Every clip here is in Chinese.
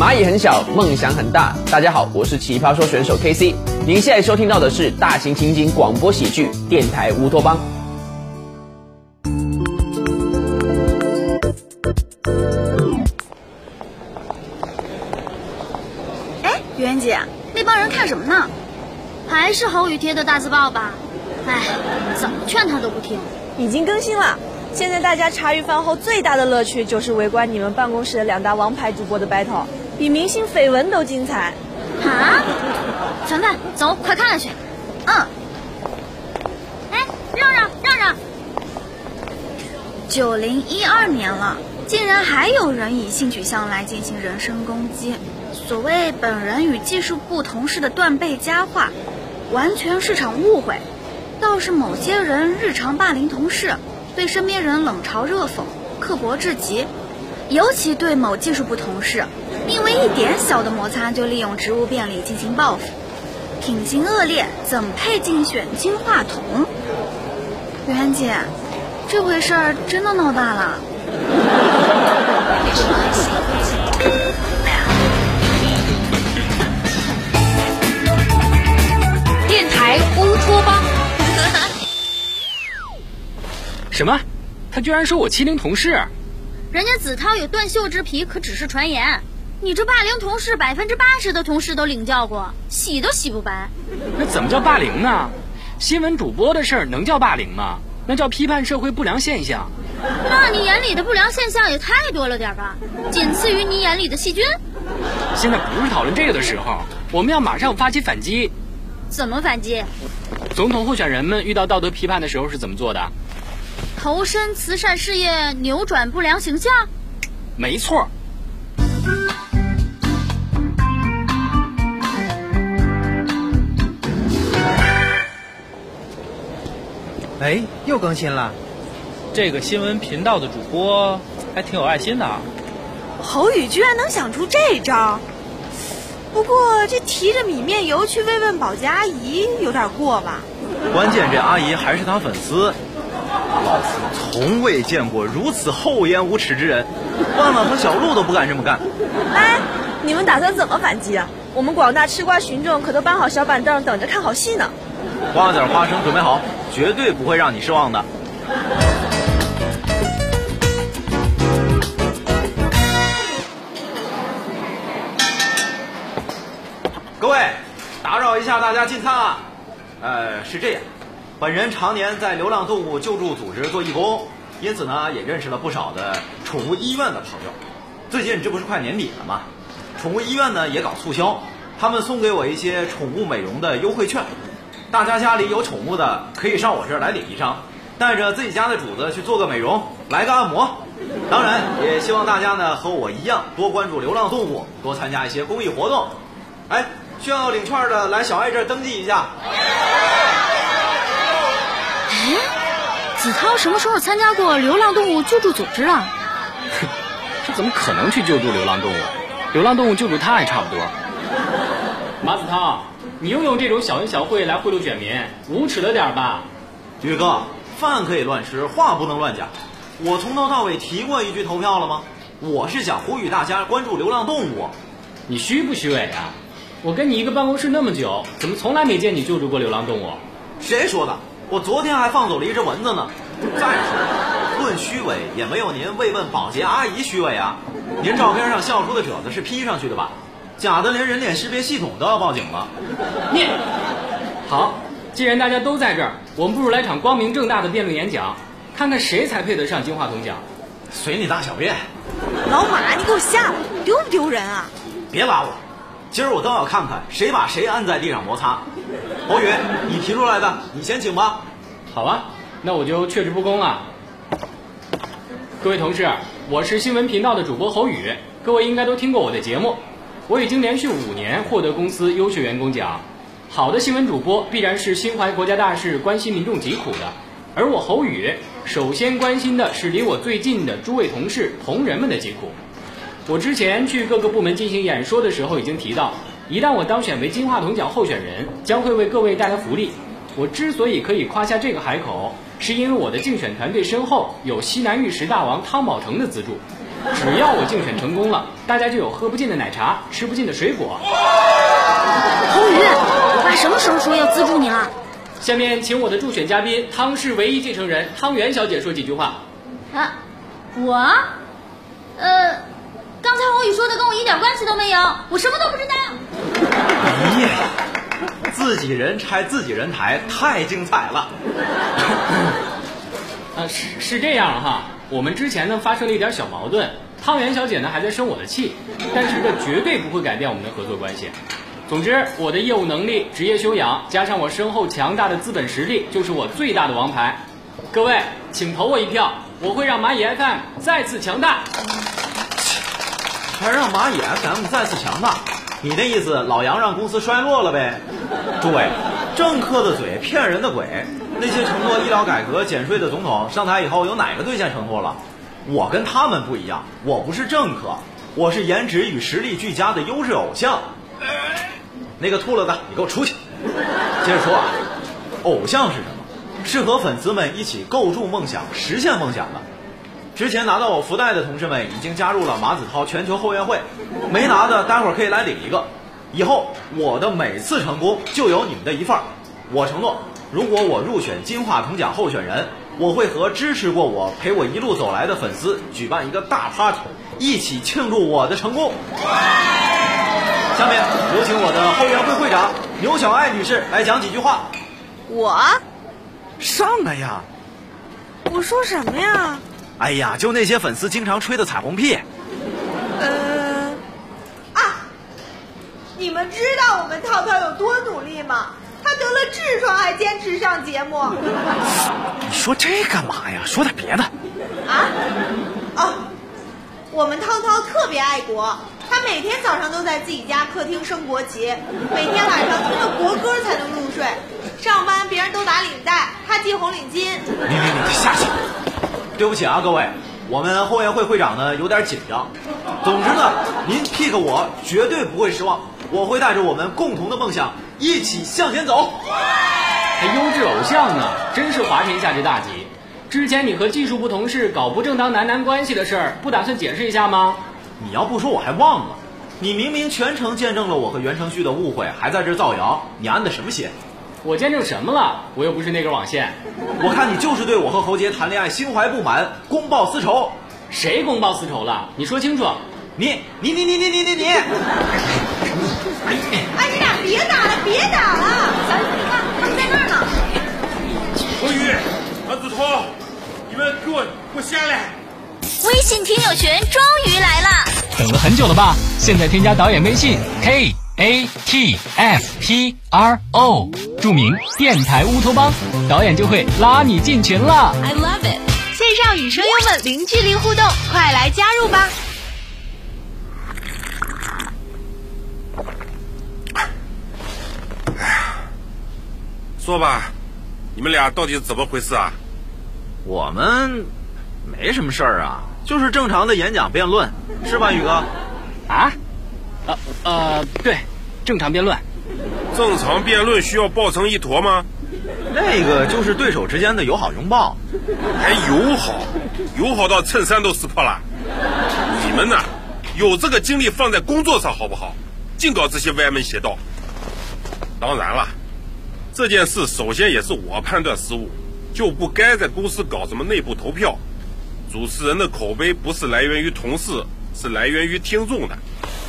蚂蚁很小，梦想很大。大家好，我是奇葩说选手 K C。您现在收听到的是大型情景广播喜剧电台乌托邦。哎，袁姐，那帮人看什么呢？还是侯宇贴的大字报吧？哎，怎么劝他都不听。已经更新了。现在大家茶余饭后最大的乐趣就是围观你们办公室的两大王牌主播的 battle，比明星绯闻都精彩。啊！凡凡，走，快看看去。嗯。哎，让让让让！九零一二年了，竟然还有人以性取向来进行人身攻击。所谓本人与技术部同事的断背佳话，完全是场误会。倒是某些人日常霸凌同事。对身边人冷嘲热讽、刻薄至极，尤其对某技术部同事，因为一点小的摩擦就利用职务便利进行报复，品行恶劣，怎配竞选金话筒？袁姐，这回事儿真的闹大了。电台乌托邦。什么？他居然说我欺凌同事？人家子韬有断袖之癖，可只是传言。你这霸凌同事，百分之八十的同事都领教过，洗都洗不白。那怎么叫霸凌呢？新闻主播的事儿能叫霸凌吗？那叫批判社会不良现象。那你眼里的不良现象也太多了点吧？仅次于你眼里的细菌。现在不是讨论这个的时候，我们要马上发起反击。怎么反击？总统候选人们遇到道德批判的时候是怎么做的？投身慈善事业，扭转不良形象。没错。哎，又更新了。这个新闻频道的主播还挺有爱心的啊。侯宇居然能想出这招，不过这提着米面油去慰问保洁阿姨有点过吧？关键这阿姨还是他粉丝。老子从未见过如此厚颜无耻之人，万万和小鹿都不敢这么干。哎，你们打算怎么反击啊？我们广大吃瓜群众可都搬好小板凳等着看好戏呢。瓜子花生准备好，绝对不会让你失望的。各位，打扰一下大家进餐啊。呃，是这样。本人常年在流浪动物救助组织做义工，因此呢，也认识了不少的宠物医院的朋友。最近这不是快年底了吗？宠物医院呢也搞促销，他们送给我一些宠物美容的优惠券。大家家里有宠物的，可以上我这儿来领一张，带着自己家的主子去做个美容，来个按摩。当然，也希望大家呢和我一样，多关注流浪动物，多参加一些公益活动。哎，需要领券的来小爱这儿登记一下。哎子韬什么时候参加过流浪动物救助组织啊？哼，这怎么可能去救助流浪动物？流浪动物救助他还差不多。马子韬，你又用这种小恩小惠来贿赂选民，无耻了点吧？宇哥，饭可以乱吃，话不能乱讲。我从头到尾提过一句投票了吗？我是想呼吁大家关注流浪动物。你虚不虚伪啊？我跟你一个办公室那么久，怎么从来没见你救助过流浪动物？谁说的？我昨天还放走了一只蚊子呢。再说，论虚伪也没有您慰问保洁阿姨虚伪啊。您照片上笑出的褶子是 P 上去的吧？假的连人脸识别系统都要报警了。你，好，既然大家都在这儿，我们不如来场光明正大的辩论演讲，看看谁才配得上金话筒奖。随你大小便。老马，你给我下来，丢不丢人啊？别拉我，今儿我倒要看看谁把谁按在地上摩擦。侯宇，你提出来的，你先请吧。好啊，那我就确实不公了。各位同事，我是新闻频道的主播侯宇，各位应该都听过我的节目。我已经连续五年获得公司优秀员工奖。好的新闻主播必然是心怀国家大事、关心民众疾苦的。而我侯宇，首先关心的是离我最近的诸位同事、同仁们的疾苦。我之前去各个部门进行演说的时候已经提到。一旦我当选为金话筒奖候选人，将会为各位带来福利。我之所以可以夸下这个海口，是因为我的竞选团队身后有西南玉石大王汤宝成的资助。只要我竞选成功了，大家就有喝不尽的奶茶，吃不尽的水果。红宇，我爸什么时候说要资助你了？下面请我的助选嘉宾汤氏唯一继承人汤圆小姐说几句话。啊，我，呃，刚才红宇说的跟我一点关系都没有，我什么都不知道。哎呀，自己人拆自己人台，太精彩了。呃，是是这样哈，我们之前呢发生了一点小矛盾，汤圆小姐呢还在生我的气，但是这绝对不会改变我们的合作关系。总之，我的业务能力、职业修养，加上我身后强大的资本实力，就是我最大的王牌。各位，请投我一票，我会让蚂蚁 FM 再次强大。还让蚂蚁 FM 再次强大？你的意思，老杨让公司衰落了呗？诸位，政客的嘴骗人的鬼。那些承诺医疗改革、减税的总统上台以后，有哪个兑现承诺了？我跟他们不一样，我不是政客，我是颜值与实力俱佳的优质偶像。那个秃了的，你给我出去！接着说啊，偶像是什么？是和粉丝们一起构筑梦想、实现梦想的。之前拿到我福袋的同事们已经加入了马子涛全球后援会，没拿的待会儿可以来领一个。以后我的每次成功就有你们的一份。我承诺，如果我入选金话筒奖候选人，我会和支持过我、陪我一路走来的粉丝举办一个大 party，一起庆祝我的成功。下面有请我的后援会会长牛小爱女士来讲几句话。我，上来呀！我说什么呀？哎呀，就那些粉丝经常吹的彩虹屁。呃，啊，你们知道我们涛涛有多努力吗？痔疮还坚持上节目。你说这干嘛呀？说点别的。啊？哦，我们涛涛特别爱国，他每天早上都在自己家客厅升国旗，每天晚上听着国歌才能入睡。上班别人都打领带，他系红领巾。你你你下去！对不起啊，各位，我们后援会会长呢有点紧张。总之呢，您 pick 我绝对不会失望，我会带着我们共同的梦想一起向前走。还优质偶像呢，真是滑天下之大稽。之前你和技术部同事搞不正当男男关系的事儿，不打算解释一下吗？你要不说我还忘了，你明明全程见证了我和袁承旭的误会，还在这造谣，你安的什么心？我见证什么了？我又不是那根网线。我看你就是对我和侯杰谈恋爱心怀不满，公报私仇。谁公报私仇了？你说清楚。你你你你你你你你！哎，你俩别打了，别打了！小雨，你看，他们在那儿呢。侯宇、马子涛，你们给我给我下来！微信听友群终于来了，等了很久了吧？现在添加导演微信 k a t f p r o，注明电台乌托邦，导演就会拉你进群了。I love it！线上与声优们零距离互动，快来加入吧！说吧，你们俩到底是怎么回事啊？我们没什么事儿啊，就是正常的演讲辩论，是吧，宇哥？啊？呃呃，对，正常辩论。正常辩论需要抱成一坨吗？那个就是对手之间的友好拥抱。还友好，友好到衬衫都撕破了。你们呢，有这个精力放在工作上好不好？净搞这些歪门邪道。当然了，这件事首先也是我判断失误，就不该在公司搞什么内部投票。主持人的口碑不是来源于同事，是来源于听众的。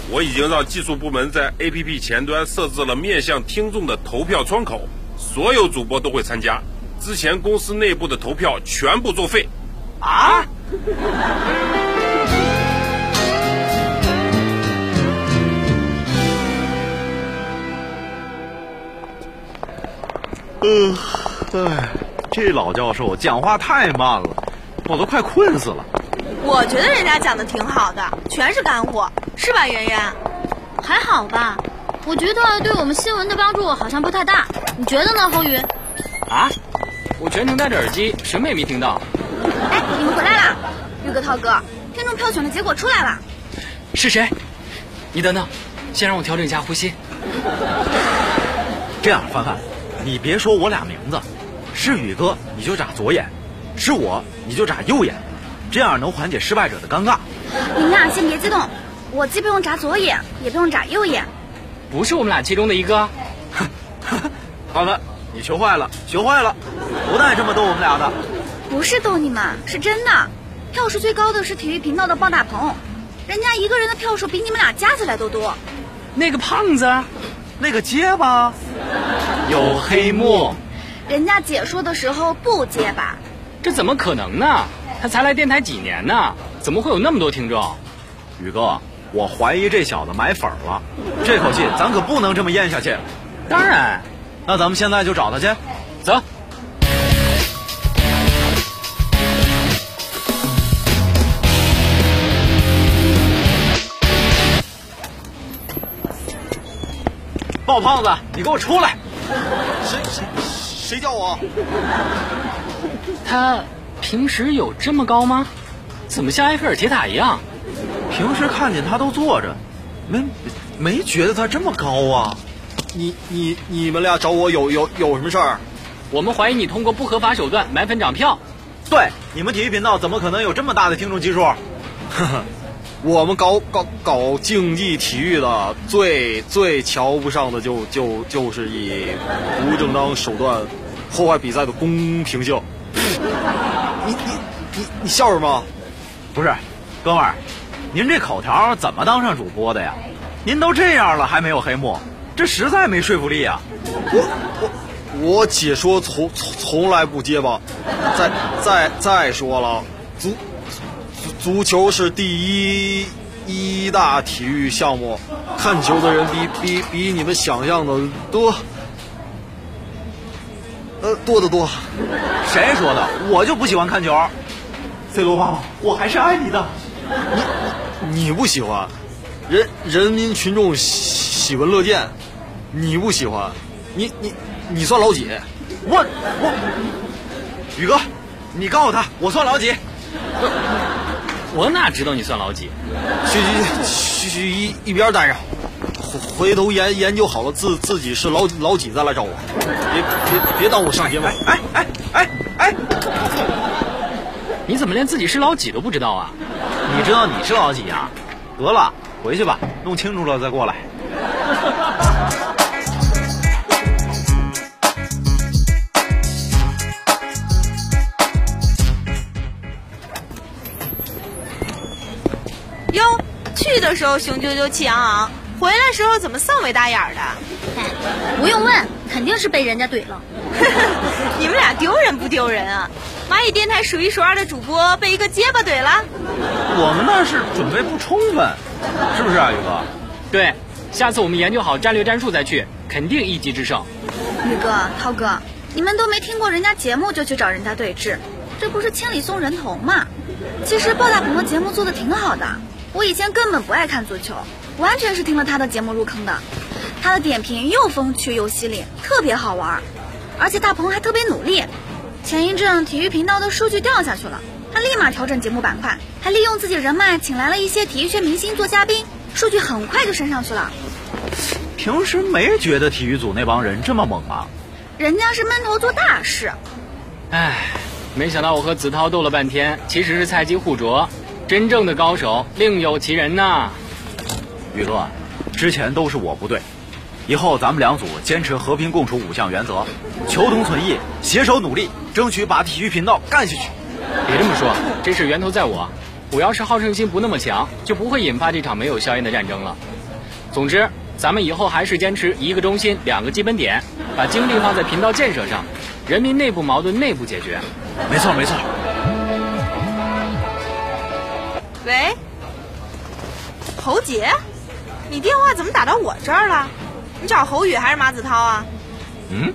我已经让技术部门在 APP 前端设置了面向听众的投票窗口，所有主播都会参加。之前公司内部的投票全部作废。啊？呃，哎，这老教授讲话太慢了，我都快困死了。我觉得人家讲的挺好的，全是干货，是吧，圆圆？还好吧？我觉得对我们新闻的帮助好像不太大，你觉得呢，侯宇？啊？我全程戴着耳机，什么也没听到。哎，你们回来啦！玉哥、涛哥，听众票选的结果出来了。是谁？你等等，先让我调整一下呼吸。这样，范范，你别说我俩名字，是宇哥你就眨左眼，是我你就眨右眼，这样能缓解失败者的尴尬。你们俩先别激动，我既不用眨左眼，也不用眨右眼。不是我们俩其中的一个？好的，你学坏了，学坏了，不带这么逗我们俩的。不是逗你们，是真的。票数最高的是体育频道的鲍大鹏，人家一个人的票数比你们俩加起来都多。那个胖子，那个结巴，有黑幕。人家解说的时候不结巴，这怎么可能呢？他才来电台几年呢？怎么会有那么多听众？宇哥，我怀疑这小子买粉了。这口气咱可不能这么咽下去。当然，那咱们现在就找他去，走。鲍胖子，你给我出来！谁谁谁叫我？他平时有这么高吗？怎么像埃菲尔铁塔一样？平时看见他都坐着，没没觉得他这么高啊？你你你们俩找我有有有什么事儿？我们怀疑你通过不合法手段买粉涨票。对，你们体育频道怎么可能有这么大的听众基数？呵呵。我们搞搞搞竞技体育的，最最瞧不上的就就就是以不正当手段破坏比赛的公平性。你你你你笑什么？不是，哥们儿，您这口条怎么当上主播的呀？您都这样了还没有黑幕，这实在没说服力啊！我我我解说从从从来不结巴。再再再说了，足。足球是第一一大体育项目，看球的人比比比你们想象的多，呃，多得多。谁说的？我就不喜欢看球。C 罗爸爸，我还是爱你的。你你不喜欢？人人民群众喜闻乐见，你不喜欢？你你你算老几？我我，宇哥，你告诉他我算老几？我哪知道你算老几？去去去去一一边待着，回回头研研究好了自自己是老老几再来找我，别别别耽误上节目。哎哎哎哎！你怎么连自己是老几都不知道啊？你知道你是老几啊？得了，回去吧，弄清楚了再过来。的时候雄赳赳气昂昂，回来时候怎么丧眉大眼的？不用问，肯定是被人家怼了。你们俩丢人不丢人啊？蚂蚁电台数一数二的主播被一个结巴怼了。我们那是准备不充分，是不是啊，宇哥？对，下次我们研究好战略战术再去，肯定一击制胜。宇哥、涛哥，你们都没听过人家节目就去找人家对峙，这不是千里送人头吗？其实鲍大鹏的节目做的挺好的。我以前根本不爱看足球，完全是听了他的节目入坑的。他的点评又风趣又犀利，特别好玩。而且大鹏还特别努力。前一阵体育频道的数据掉下去了，他立马调整节目板块，还利用自己人脉请来了一些体育圈明星做嘉宾，数据很快就升上去了。平时没觉得体育组那帮人这么猛啊？人家是闷头做大事。唉，没想到我和子韬斗了半天，其实是菜鸡互啄。真正的高手另有其人呐，宇哥，之前都是我不对，以后咱们两组坚持和平共处五项原则，求同存异，携手努力，争取把体育频道干下去。别这么说，这事源头在我，我要是好胜心不那么强，就不会引发这场没有硝烟的战争了。总之，咱们以后还是坚持一个中心，两个基本点，把精力放在频道建设上，人民内部矛盾内部解决。没错，没错。喂，侯杰，你电话怎么打到我这儿了？你找侯宇还是马子涛啊？嗯，